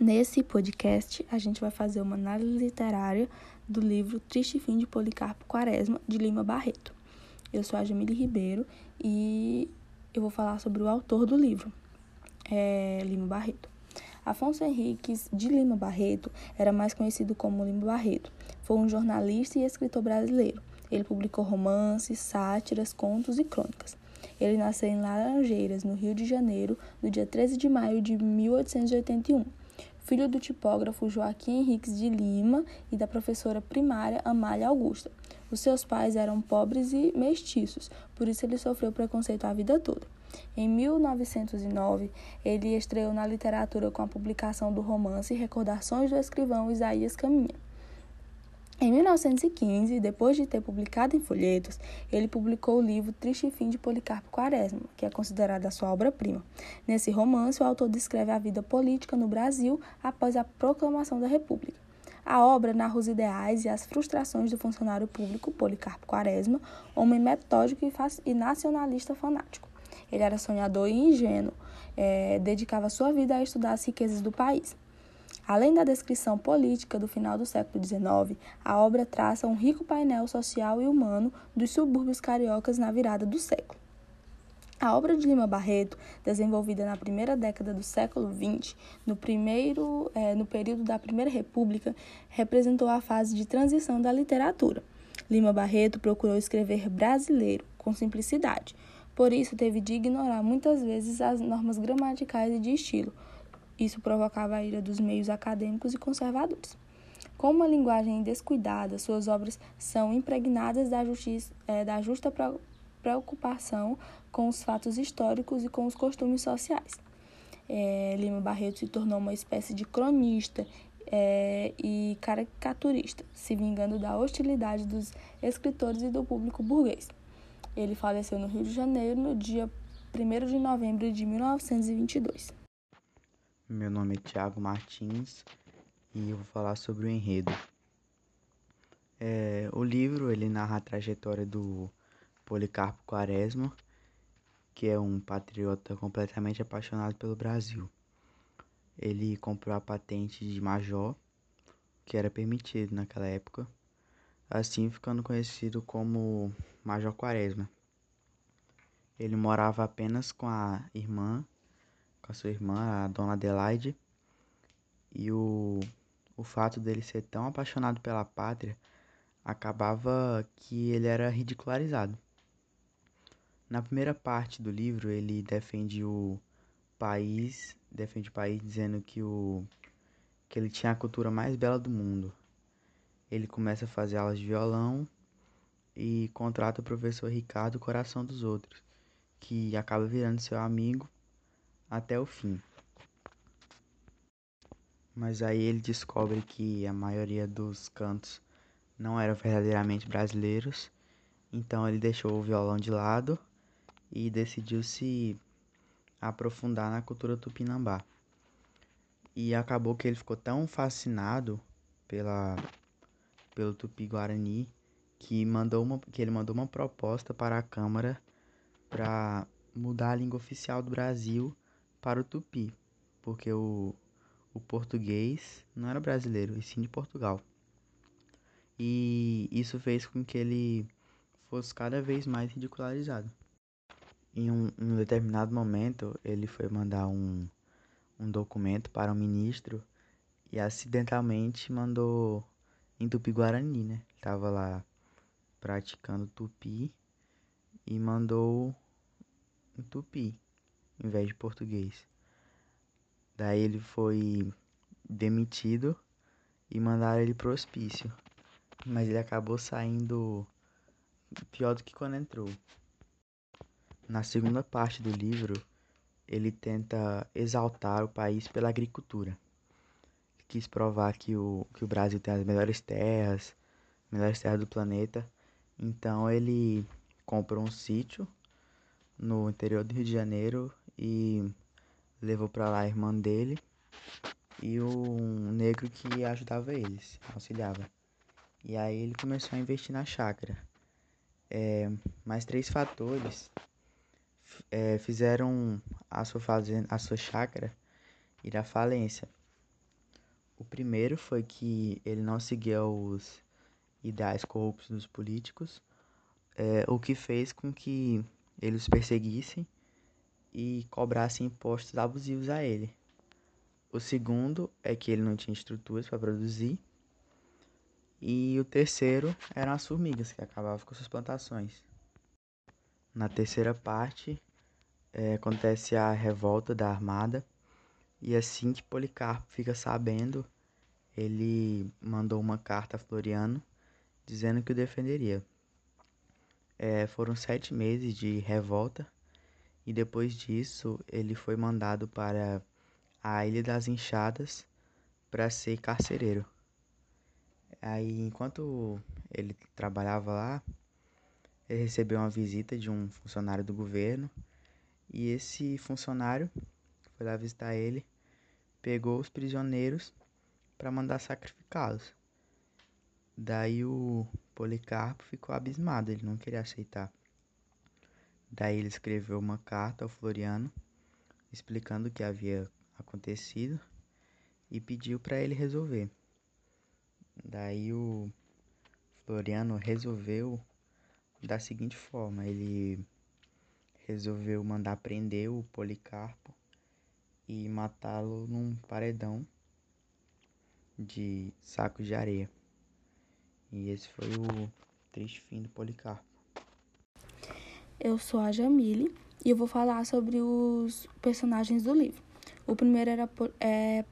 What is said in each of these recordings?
Nesse podcast, a gente vai fazer uma análise literária do livro Triste Fim de Policarpo Quaresma, de Lima Barreto. Eu sou a Jamile Ribeiro e eu vou falar sobre o autor do livro, é Lima Barreto. Afonso Henriques de Lima Barreto era mais conhecido como Lima Barreto. Foi um jornalista e escritor brasileiro. Ele publicou romances, sátiras, contos e crônicas. Ele nasceu em Laranjeiras, no Rio de Janeiro, no dia 13 de maio de 1881. Filho do tipógrafo Joaquim Henriques de Lima e da professora primária Amália Augusta. Os seus pais eram pobres e mestiços, por isso ele sofreu preconceito a vida toda. Em 1909, ele estreou na literatura com a publicação do romance Recordações do Escrivão Isaías Caminha. Em 1915, depois de ter publicado em folhetos, ele publicou o livro Triste Fim de Policarpo Quaresma, que é considerada sua obra-prima. Nesse romance, o autor descreve a vida política no Brasil após a proclamação da República. A obra narra os ideais e as frustrações do funcionário público Policarpo Quaresma, homem metódico e nacionalista fanático. Ele era sonhador e ingênuo, é, dedicava sua vida a estudar as riquezas do país. Além da descrição política do final do século XIX, a obra traça um rico painel social e humano dos subúrbios cariocas na virada do século. A obra de Lima Barreto, desenvolvida na primeira década do século XX, no, primeiro, é, no período da Primeira República, representou a fase de transição da literatura. Lima Barreto procurou escrever brasileiro, com simplicidade. Por isso, teve de ignorar muitas vezes as normas gramaticais e de estilo, isso provocava a ira dos meios acadêmicos e conservadores. Com uma linguagem descuidada, suas obras são impregnadas da, justiça, é, da justa preocupação com os fatos históricos e com os costumes sociais. É, Lima Barreto se tornou uma espécie de cronista é, e caricaturista, se vingando da hostilidade dos escritores e do público burguês. Ele faleceu no Rio de Janeiro no dia 1 de novembro de 1922. Meu nome é Thiago Martins e eu vou falar sobre o enredo. É, o livro ele narra a trajetória do Policarpo Quaresma, que é um patriota completamente apaixonado pelo Brasil. Ele comprou a patente de major, que era permitido naquela época, assim ficando conhecido como Major Quaresma. Ele morava apenas com a irmã com a sua irmã, a dona Adelaide. E o, o fato dele ser tão apaixonado pela pátria acabava que ele era ridicularizado. Na primeira parte do livro, ele defende o país, defende o país dizendo que o que ele tinha a cultura mais bela do mundo. Ele começa a fazer aulas de violão e contrata o professor Ricardo Coração dos Outros, que acaba virando seu amigo até o fim. Mas aí ele descobre que a maioria dos cantos não eram verdadeiramente brasileiros, então ele deixou o violão de lado e decidiu se aprofundar na cultura tupinambá. E acabou que ele ficou tão fascinado pela pelo tupi-guarani que mandou uma que ele mandou uma proposta para a Câmara para mudar a língua oficial do Brasil para o tupi, porque o, o português não era brasileiro, e sim de Portugal. E isso fez com que ele fosse cada vez mais ridicularizado. Em um, em um determinado momento, ele foi mandar um, um documento para um ministro e acidentalmente mandou em tupi-guarani, né? Ele tava lá praticando tupi e mandou em tupi em vez de português. Daí ele foi demitido e mandaram ele pro hospício. Mas ele acabou saindo pior do que quando entrou. Na segunda parte do livro, ele tenta exaltar o país pela agricultura. Ele quis provar que o, que o Brasil tem as melhores terras, melhores terras do planeta. Então ele comprou um sítio no interior do Rio de Janeiro e levou para lá a irmã dele e um negro que ajudava eles, auxiliava. E aí ele começou a investir na chácara. É, mais três fatores é, fizeram a sua fazenda, a sua chácara ir à falência. O primeiro foi que ele não seguia os ideais corruptos dos políticos, é, o que fez com que eles perseguissem e cobrassem impostos abusivos a ele. O segundo é que ele não tinha estruturas para produzir. E o terceiro eram as formigas, que acabavam com suas plantações. Na terceira parte, é, acontece a revolta da armada. E assim que Policarpo fica sabendo, ele mandou uma carta a Floriano dizendo que o defenderia. É, foram sete meses de revolta e depois disso ele foi mandado para a Ilha das Enxadas para ser carcereiro. Aí, enquanto ele trabalhava lá, ele recebeu uma visita de um funcionário do governo e esse funcionário foi lá visitar ele, pegou os prisioneiros para mandar sacrificá-los. Daí o Policarpo ficou abismado, ele não queria aceitar. Daí ele escreveu uma carta ao Floriano explicando o que havia acontecido e pediu para ele resolver. Daí o Floriano resolveu da seguinte forma: ele resolveu mandar prender o Policarpo e matá-lo num paredão de sacos de areia. E esse foi o triste fim do Policarpo. Eu sou a Jamile e eu vou falar sobre os personagens do livro. O primeiro era é,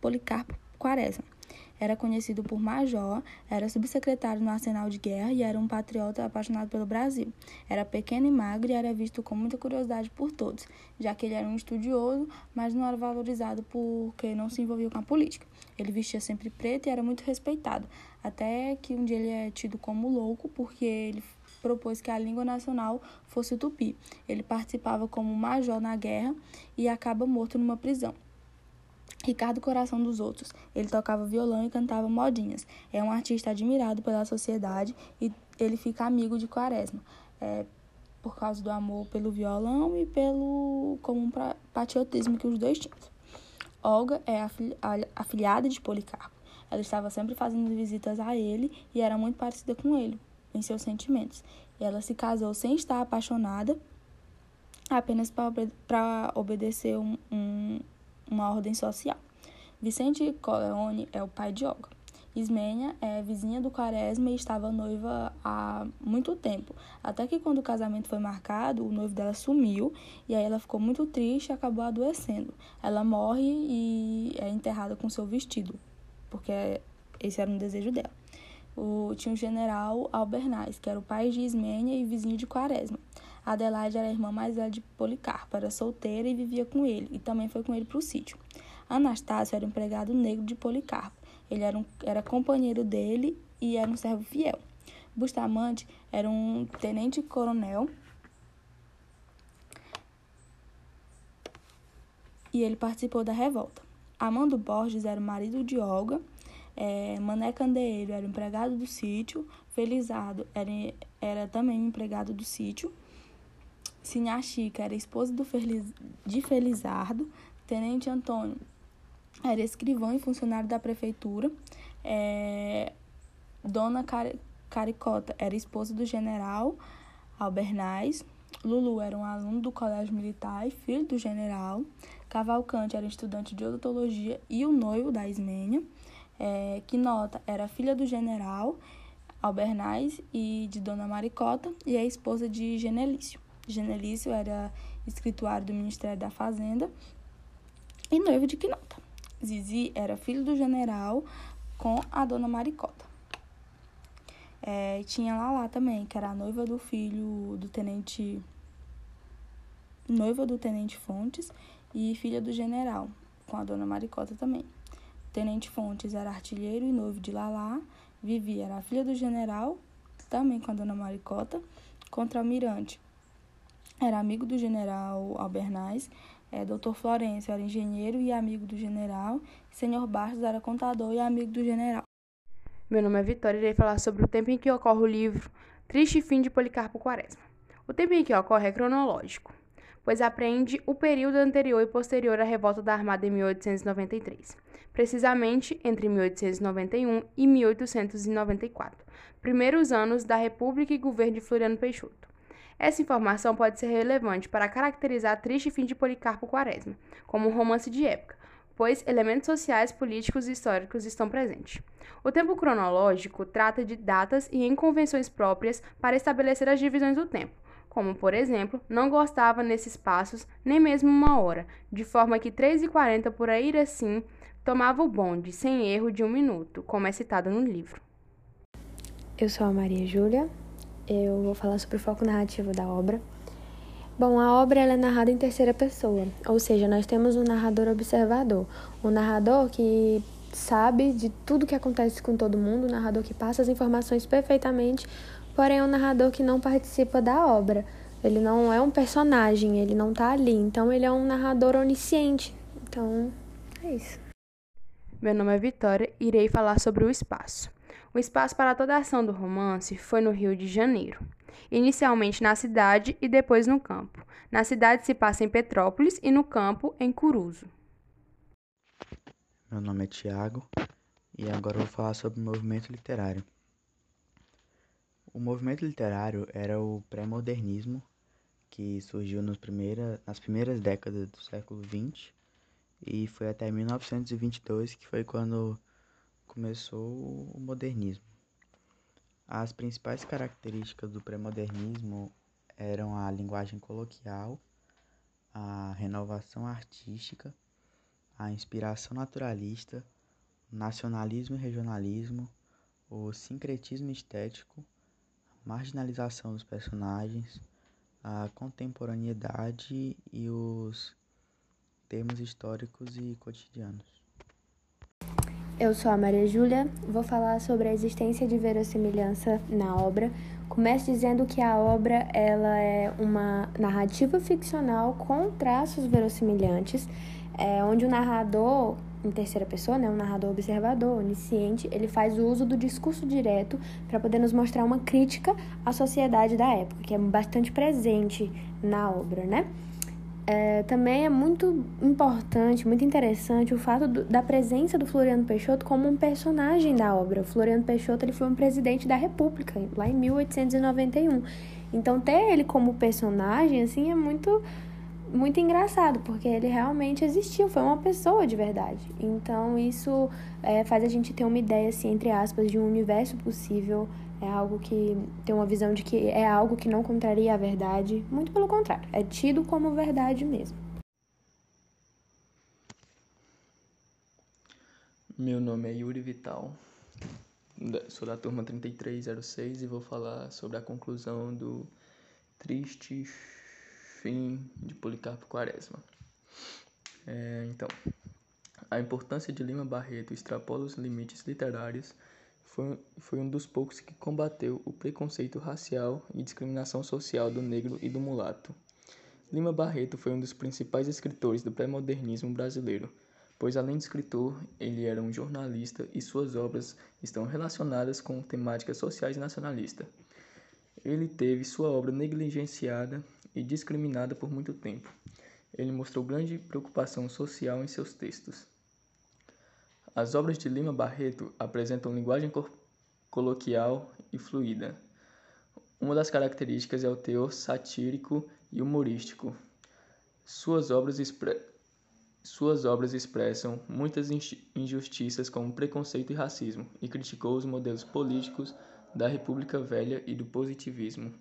Policarpo Quaresma. Era conhecido por major, era subsecretário no arsenal de guerra e era um patriota apaixonado pelo Brasil. Era pequeno e magro e era visto com muita curiosidade por todos, já que ele era um estudioso, mas não era valorizado porque não se envolvia com a política. Ele vestia sempre preto e era muito respeitado, até que um dia ele é tido como louco porque ele propôs que a língua nacional fosse o tupi. Ele participava como major na guerra e acaba morto numa prisão. Ricardo Coração dos Outros. Ele tocava violão e cantava modinhas. É um artista admirado pela sociedade e ele fica amigo de Quaresma. É, por causa do amor pelo violão e pelo comum patriotismo que os dois tinham. Olga é afilhada de Policarpo. Ela estava sempre fazendo visitas a ele e era muito parecida com ele, em seus sentimentos. Ela se casou sem estar apaixonada, apenas para obedecer um, um, uma ordem social. Vicente Corleone é o pai de Olga. Ismênia é vizinha do Quaresma e estava noiva há muito tempo. Até que quando o casamento foi marcado, o noivo dela sumiu e aí ela ficou muito triste e acabou adoecendo. Ela morre e é enterrada com seu vestido, porque esse era um desejo dela o, tinha o general Albernaz, que era o pai de Ismênia e vizinho de Quaresma. Adelaide era a irmã mais velha de Policarpo, era solteira e vivia com ele, e também foi com ele para o sítio. Anastácio era empregado negro de Policarpo. Ele era, um, era companheiro dele e era um servo fiel. Bustamante era um tenente-coronel e ele participou da revolta. Amando Borges era o marido de Olga é, Mané Candeeiro era empregado do sítio, Felizardo era, era também empregado do sítio, Sinhá Chica era esposa do Feliz, de Felizardo, Tenente Antônio. Era escrivão e funcionário da prefeitura, é, Dona Car Caricota era esposa do general Albernaz, Lulu era um aluno do colégio militar e filho do general, Cavalcante era estudante de odontologia e o noivo da Ismênia, é, que Nota era filha do general Albernaz e de Dona Maricota e é esposa de Genelício. Genelício era escrituário do Ministério da Fazenda e noivo de Quinota. Zizi era filho do general com a Dona Maricota. É, tinha Lala também, que era a noiva do filho do tenente noiva do tenente Fontes e filha do general, com a dona Maricota também. Tenente Fontes era artilheiro e noivo de Lalá. Vivi era filha do general, também com a dona Maricota. Contra-almirante era amigo do general Albernaz. É, Doutor Florencio era engenheiro e amigo do general. Senhor Bastos era contador e amigo do general. Meu nome é Vitória e irei falar sobre o tempo em que ocorre o livro Triste Fim de Policarpo Quaresma. O tempo em que ocorre é cronológico. pois apreende o período anterior e posterior à revolta da Armada em 1893, precisamente entre 1891 e 1894, primeiros anos da República e governo de Floriano Peixoto. Essa informação pode ser relevante para caracterizar Triste Fim de Policarpo Quaresma, como um romance de época, pois elementos sociais, políticos e históricos estão presentes. O tempo cronológico trata de datas e em convenções próprias para estabelecer as divisões do tempo, como, por exemplo, não gostava nesses passos nem mesmo uma hora, de forma que 3h40 por aí assim tomava o bonde, sem erro de um minuto, como é citado no livro. Eu sou a Maria Júlia, eu vou falar sobre o foco narrativo da obra. Bom, a obra é narrada em terceira pessoa, ou seja, nós temos um narrador observador, um narrador que sabe de tudo que acontece com todo mundo, um narrador que passa as informações perfeitamente, porém é um narrador que não participa da obra. Ele não é um personagem, ele não está ali, então ele é um narrador onisciente. Então, é isso. Meu nome é Vitória e irei falar sobre o espaço. O espaço para toda a ação do romance foi no Rio de Janeiro inicialmente na cidade e depois no campo. Na cidade se passa em Petrópolis e no campo em Curuzo. Meu nome é Tiago e agora vou falar sobre o movimento literário. O movimento literário era o pré-modernismo que surgiu nas primeiras, nas primeiras décadas do século XX e foi até 1922 que foi quando começou o modernismo. As principais características do pré-modernismo eram a linguagem coloquial, a renovação artística, a inspiração naturalista, nacionalismo e regionalismo, o sincretismo estético, a marginalização dos personagens, a contemporaneidade e os termos históricos e cotidianos. Eu sou a Maria Júlia, vou falar sobre a existência de verossimilhança na obra. Começo dizendo que a obra ela é uma narrativa ficcional com traços verossimilhantes, é, onde o narrador, em terceira pessoa, né, um narrador observador, onisciente, ele faz o uso do discurso direto para poder nos mostrar uma crítica à sociedade da época, que é bastante presente na obra, né? É, também é muito importante, muito interessante o fato do, da presença do Floriano Peixoto como um personagem da obra. O Floriano Peixoto ele foi um presidente da República lá em 1891. Então ter ele como personagem assim é muito muito engraçado porque ele realmente existiu, foi uma pessoa de verdade. Então isso é, faz a gente ter uma ideia assim entre aspas de um universo possível é algo que tem uma visão de que é algo que não contraria a verdade, muito pelo contrário, é tido como verdade mesmo. Meu nome é Yuri Vital, sou da turma 3306 e vou falar sobre a conclusão do triste fim de Policarpo Quaresma. É, então, a importância de Lima Barreto extrapola os limites literários foi, foi um dos poucos que combateu o preconceito racial e discriminação social do negro e do mulato. Lima Barreto foi um dos principais escritores do pré-modernismo brasileiro, pois além de escritor, ele era um jornalista e suas obras estão relacionadas com temáticas sociais nacionalistas. Ele teve sua obra negligenciada e discriminada por muito tempo. Ele mostrou grande preocupação social em seus textos. As obras de Lima Barreto apresentam linguagem coloquial e fluida. Uma das características é o teor satírico e humorístico. Suas obras, expre... Suas obras expressam muitas injustiças como preconceito e racismo e criticou os modelos políticos da República Velha e do positivismo.